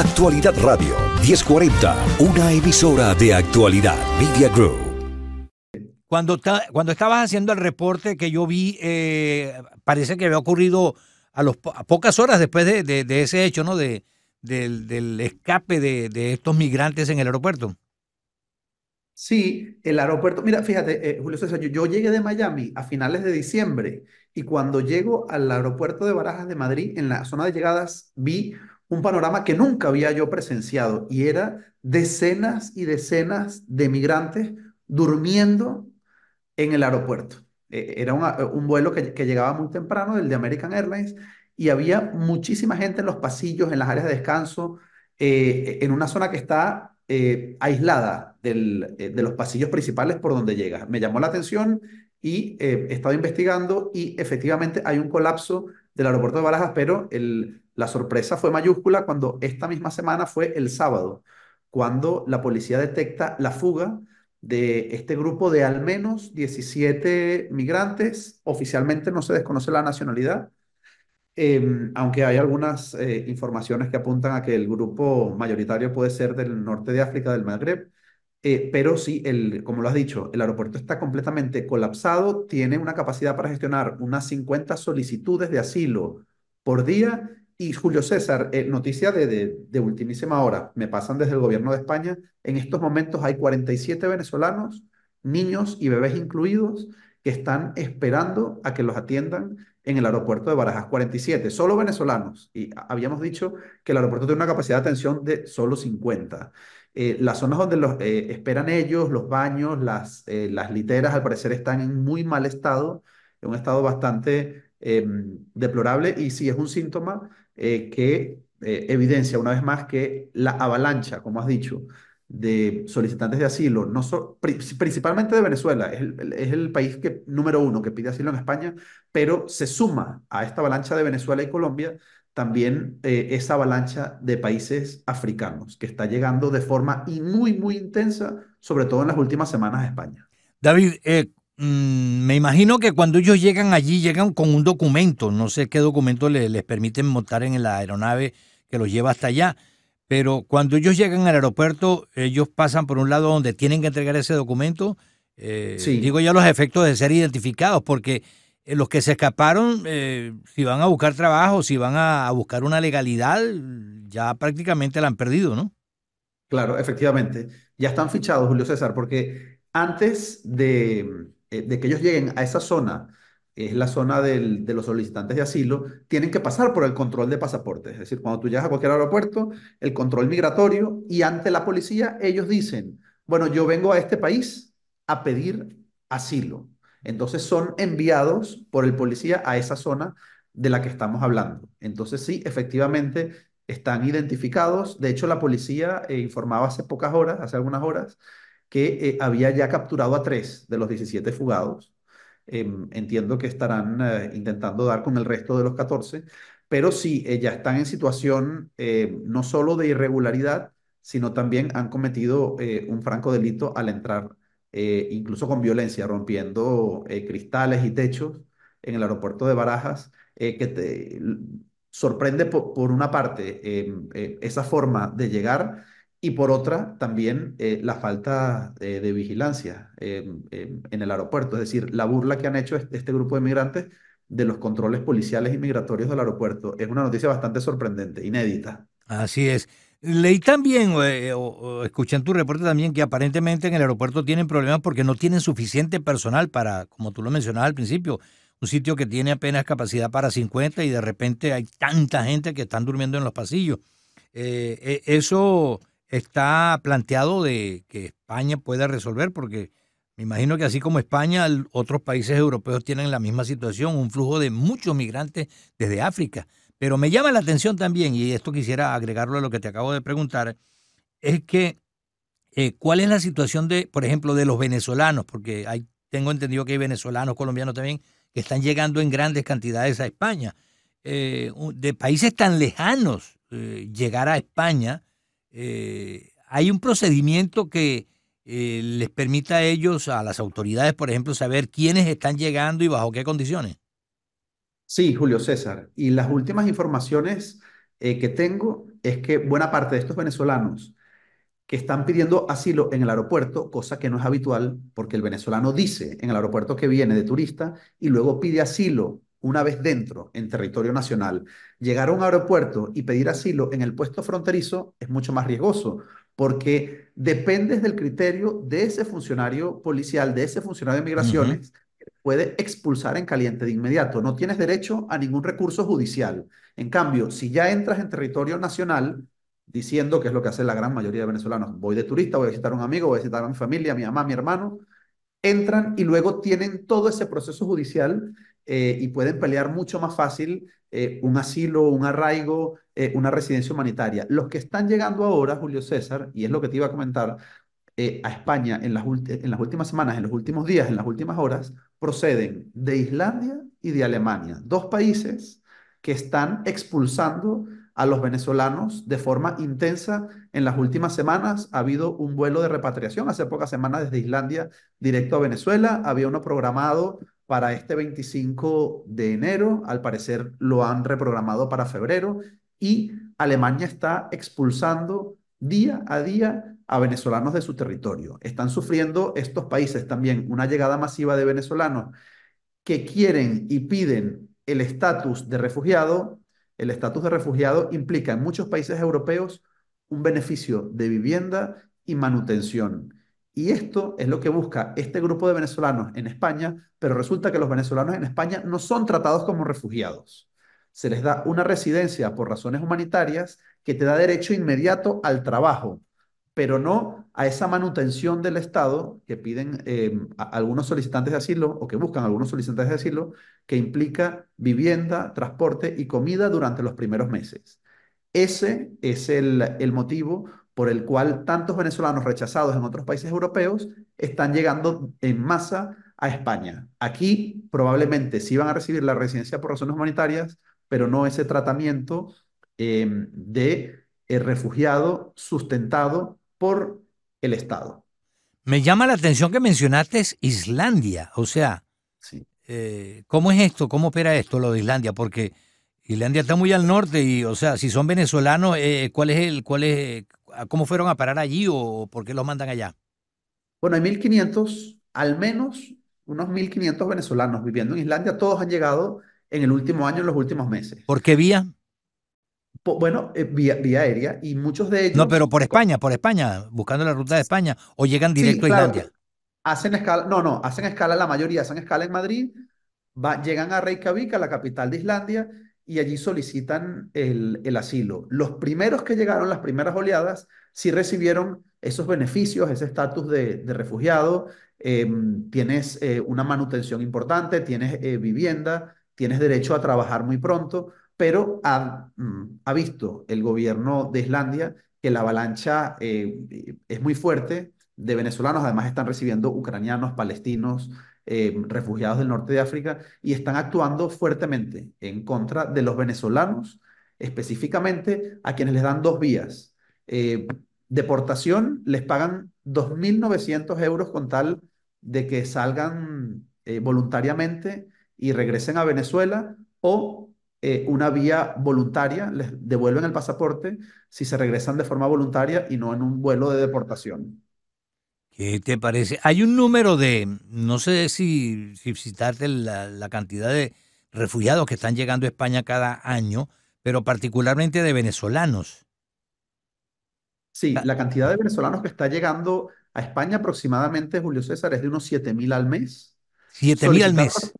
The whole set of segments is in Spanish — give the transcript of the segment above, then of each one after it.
Actualidad Radio 1040, una emisora de actualidad Media Group. Cuando, cuando estabas haciendo el reporte que yo vi, eh, parece que había ocurrido a, los, pocas horas después de, ese hecho, ¿no? De, del, escape de, estos migrantes en el aeropuerto. Sí, el aeropuerto. Mira, fíjate, eh, Julio César, yo, llegué de Miami a finales de diciembre y cuando llego al aeropuerto de Barajas de Madrid, en la zona de llegadas, vi un panorama que nunca había yo presenciado y era decenas y decenas de migrantes durmiendo en el aeropuerto. Eh, era un vuelo que, llegaba muy temprano, del de American Airlines, y había muchísima gente en los pasillos, en las áreas de descanso, eh, en una zona que está eh, aislada del, de los pasillos principales por donde llega. Me llamó la atención y he estado investigando y efectivamente hay un colapso del aeropuerto de Barajas, pero el, la sorpresa fue mayúscula cuando esta misma semana fue el sábado, cuando la policía detecta la fuga de este grupo de al menos 17 migrantes. Oficialmente no se desconoce la nacionalidad, em, aunque hay algunas eh, informaciones que apuntan a que el grupo mayoritario puede ser del norte de África, del Magreb. Eh, pero sí, el, como lo has dicho, el aeropuerto está completamente colapsado, tiene una capacidad para gestionar unas 50 solicitudes de asilo por día. Y Julio César, eh, noticia de, ultimísima hora, me pasan desde el gobierno de España, en estos momentos hay 47 venezolanos, niños y bebés incluidos, que están esperando a que los atiendan en el aeropuerto de Barajas. 47, solo venezolanos. Y habíamos dicho que el aeropuerto tiene una capacidad de atención de solo 50. Eh, las zonas donde los, eh, esperan ellos, los baños, eh, las literas, al parecer están en muy mal estado, en un estado bastante em, deplorable y sí es un síntoma que evidencia una vez más que la avalancha, como has dicho, de solicitantes de asilo, no principalmente de Venezuela, es el, es el país que, número uno que pide asilo en España, pero se suma a esta avalancha de Venezuela y Colombia también eh, esa avalancha de países africanos que está llegando de forma muy, muy intensa, sobre todo en las últimas semanas a España. David, eh, mm, me imagino que cuando ellos llegan allí, llegan con un documento, no sé qué documento les permiten montar en la aeronave que los lleva hasta allá, pero cuando ellos llegan al aeropuerto, ellos pasan por un lado donde tienen que entregar ese documento. Eh, digo ya los efectos de ser identificados, porque eh, los que se escaparon, eh, si van a buscar trabajo, si van a, buscar una legalidad, ya prácticamente la han perdido, ¿no? Claro, efectivamente. Ya están fichados, Julio César, porque antes de, eh, de que ellos lleguen a esa zona, es la zona de los solicitantes de asilo, tienen que pasar por el control de pasaportes. Es decir, cuando tú llegas a cualquier aeropuerto, el control migratorio y ante la policía, ellos dicen, bueno, yo vengo a este país a pedir asilo. Entonces son enviados por el policía a esa zona de la que estamos hablando. Entonces sí, efectivamente están identificados. De hecho, la policía eh, informaba hace pocas horas, hace algunas horas, que eh, había ya capturado a tres de los 17 fugados. Em, entiendo que estarán eh, intentando dar con el resto de los 14, pero sí, ya están en situación no solo de irregularidad, sino también han cometido un franco delito al entrar eh, incluso con violencia, rompiendo eh, cristales y techos en el aeropuerto de Barajas, eh, que te sorprende por, una parte em, esa forma de llegar y por otra también la falta de vigilancia em, em, en el aeropuerto, es decir, la burla que han hecho este, grupo de migrantes de los controles policiales y migratorios del aeropuerto. Es una noticia bastante sorprendente, inédita. Así es. Leí también, eh, o, escuché en tu reporte también, que aparentemente en el aeropuerto tienen problemas porque no tienen suficiente personal para, como tú lo mencionabas al principio, un sitio que tiene apenas capacidad para 50 y de repente hay tanta gente que están durmiendo en los pasillos. Eh, eh, eso está planteado de que España pueda resolver porque me imagino que así como España, otros países europeos tienen la misma situación, un flujo de muchos migrantes desde África. Pero me llama la atención también, y esto quisiera agregarlo a lo que te acabo de preguntar, es que eh, cuál es la situación de, por ejemplo, de los venezolanos, porque hay, tengo entendido que hay venezolanos, colombianos también, que están llegando en grandes cantidades a España. Eh, de países tan lejanos, eh, llegar a España, hay un procedimiento que les permita a ellos, a las autoridades, por ejemplo, saber quiénes están llegando y bajo qué condiciones. Sí, Julio César. Y las últimas informaciones eh, que tengo es que buena parte de estos venezolanos que están pidiendo asilo en el aeropuerto, cosa que no es habitual porque el venezolano dice en el aeropuerto que viene de turista y luego pide asilo una vez dentro, en territorio nacional. Llegar a un aeropuerto y pedir asilo en el puesto fronterizo es mucho más riesgoso porque dependes del criterio de ese funcionario policial, de ese funcionario de migraciones, que puede expulsar en caliente de inmediato. No tienes derecho a ningún recurso judicial. En cambio, si ya entras en territorio nacional, diciendo, que es lo que hace la gran mayoría de venezolanos, voy de turista, voy a visitar a un amigo, voy a visitar a mi familia, a mi mamá, a mi hermano, entran y luego tienen todo ese proceso judicial eh, y pueden pelear mucho más fácil eh, un asilo, un arraigo, eh, una residencia humanitaria. Los que están llegando ahora, Julio César, y es lo que te iba a comentar, a España en las, en las últimas semanas, en los últimos días, en las últimas horas, proceden de Islandia y de Alemania, dos países que están expulsando a los venezolanos de forma intensa. En las últimas semanas ha habido un vuelo de repatriación, hace pocas semanas desde Islandia directo a Venezuela, había uno programado para este 25 de enero, al parecer lo han reprogramado para febrero y Alemania está expulsando día a día a venezolanos de su territorio. Están sufriendo estos países también una llegada masiva de venezolanos que quieren y piden el estatus de refugiado el estatus de refugiado implica en muchos países europeos un beneficio de vivienda y manutención. Y esto es lo que busca este grupo de venezolanos en España, pero resulta que los venezolanos en España no son tratados como refugiados. Se les da una residencia por razones humanitarias que te da derecho inmediato al trabajo, pero no a esa manutención del Estado que piden eh, algunos solicitantes de asilo o que buscan algunos solicitantes de asilo, que implica vivienda, transporte y comida durante los primeros meses. Ese es el, el motivo por el cual tantos venezolanos rechazados en otros países europeos están llegando en masa a España. Aquí probablemente sí van a recibir la residencia por razones humanitarias, pero no ese tratamiento eh, de eh, refugiado sustentado por el Estado. Me llama la atención que mencionaste Islandia, o sea, eh, ¿cómo es esto? ¿Cómo opera esto lo de Islandia? Porque Islandia está muy al norte y, o sea, si son venezolanos, eh, ¿cuál es el, cuál es, cómo fueron a parar allí o por qué los mandan allá? Bueno, hay 1.500, al menos unos 1.500 venezolanos viviendo en Islandia, todos han llegado en el último año, en los últimos meses. ¿Por qué vía? Bueno, eh, vía, vía, aérea y muchos de ellos... No, pero por España, por España, buscando la ruta de España, o llegan directo a Islandia. Hacen escala, no, no, hacen escala, la mayoría hacen escala en Madrid, va, llegan a Reykjavik, a la capital de Islandia, y allí solicitan el, el asilo. Los primeros que llegaron, las primeras oleadas, sí recibieron esos beneficios, ese estatus de, de, refugiado, em, tienes eh, una manutención importante, tienes eh, vivienda, tienes derecho a trabajar muy pronto, pero ha, mm, ha visto el gobierno de Islandia que la avalancha eh, es muy fuerte de venezolanos, además están recibiendo ucranianos, palestinos, eh, refugiados del norte de África y están actuando fuertemente en contra de los venezolanos, específicamente a quienes les dan dos vías. Eh, deportación, les pagan 2.900 euros con tal de que salgan voluntariamente y regresen a Venezuela o eh, una vía voluntaria, les devuelven el pasaporte si se regresan de forma voluntaria y no en un vuelo de deportación. ¿Qué te parece? Hay un número de, no sé si, si citarte la, la cantidad de refugiados que están llegando a España cada año, pero particularmente de venezolanos. Sí, la cantidad de venezolanos que está llegando a España aproximadamente, Julio César, es de unos 7.000 al mes. ¿7.000 al mes?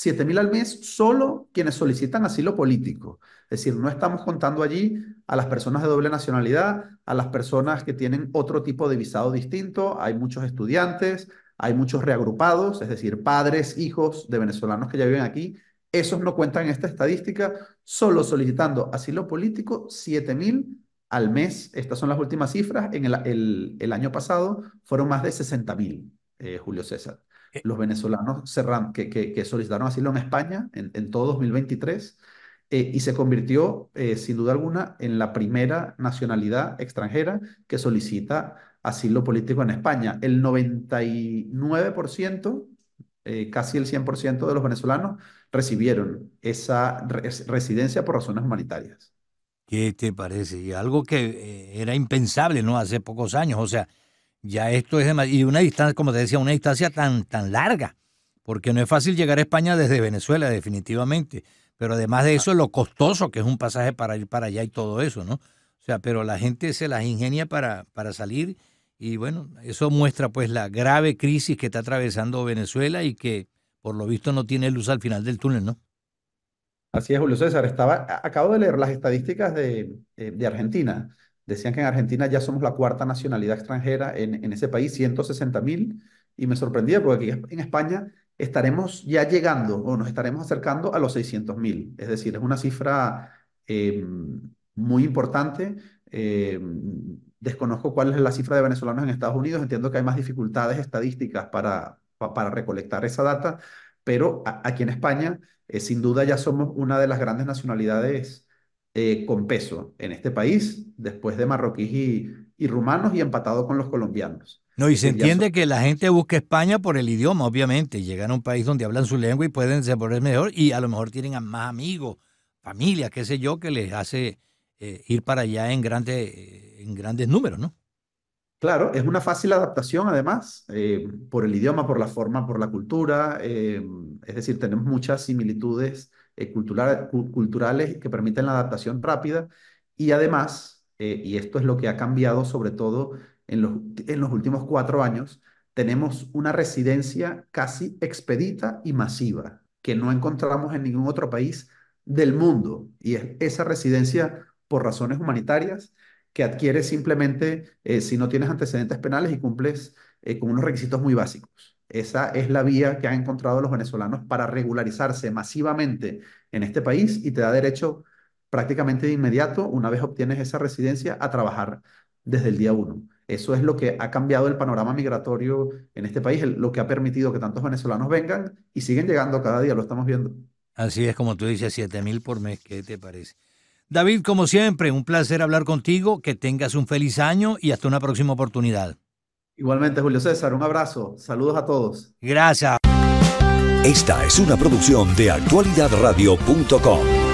7 mil al mes solo quienes solicitan asilo político. Es decir, no estamos contando allí a las personas de doble nacionalidad, a las personas que tienen otro tipo de visado distinto. Hay muchos estudiantes, hay muchos reagrupados, es decir, padres, hijos de venezolanos que ya viven aquí. Esos no cuentan en esta estadística, solo solicitando asilo político 7 mil al mes. Estas son las últimas cifras. En el, el, año pasado fueron más de 60 mil, eh, Julio César. Eh, los venezolanos que, que, solicitaron asilo en España en, todo 2023 eh, y se convirtió, eh, sin duda alguna, en la primera nacionalidad extranjera que solicita asilo político en España. El 99%, casi el 100% de los venezolanos recibieron esa residencia por razones humanitarias. ¿Qué te parece? Y algo que eh, era impensable, ¿no? Hace pocos años. O sea, ya esto es. Y una distancia, como te decía, una distancia tan, tan larga. Porque no es fácil llegar a España desde Venezuela, definitivamente. Pero además de eso, lo costoso que es un pasaje para ir para allá y todo eso, ¿no? O sea, pero la gente se las ingenia para, para salir. Y bueno, eso muestra pues la grave crisis que está atravesando Venezuela y que por lo visto no tiene luz al final del túnel, ¿no? Así es, Julio César. Estaba, acabo de leer las estadísticas de, eh, de Argentina. Decían que en Argentina ya somos la cuarta nacionalidad extranjera en, en ese país, 160 mil, y me sorprendía porque aquí en España estaremos ya llegando o nos estaremos acercando a los 600 mil. Es decir, es una cifra eh, muy importante. Eh, desconozco cuál es la cifra de venezolanos en Estados Unidos. Entiendo que hay más dificultades estadísticas para, para recolectar esa data, pero aquí en España eh, sin duda ya somos una de las grandes nacionalidades eh, con peso en este país, después de marroquíes y, y rumanos y empatado con los colombianos. No, y se entiende que la gente busca España por el idioma, obviamente. Llegan a un país donde hablan su lengua y pueden desenvolverse mejor y a lo mejor tienen más amigos, familia, qué sé yo, que les hace eh, ir para allá en, grande, en grandes números, ¿no? Claro, es una fácil adaptación además, eh, por el idioma, por la forma, por la cultura. eh, es decir, tenemos muchas similitudes eh, cultura- cu- culturales que permiten la adaptación rápida y además, eh, y esto es lo que ha cambiado sobre todo en los, en los últimos cuatro años, tenemos una residencia casi expedita y masiva que no encontramos en ningún otro país del mundo. Y es esa residencia por razones humanitarias que adquieres simplemente eh, si no tienes antecedentes penales y cumples con unos requisitos muy básicos. Esa es la vía que han encontrado los venezolanos para regularizarse masivamente en este país y te da derecho prácticamente de inmediato, una vez obtienes esa residencia, a trabajar desde el día uno. Eso es lo que ha cambiado el panorama migratorio en este país, lo que ha permitido que tantos venezolanos vengan y siguen llegando cada día, lo estamos viendo. Así es como tú dices, 7 mil por mes, ¿qué te parece? David, como siempre, un placer hablar contigo, que tengas un feliz año y hasta una próxima oportunidad. Igualmente, Julio César, un abrazo, saludos a todos. Gracias. Esta es una producción de actualidadradio.com.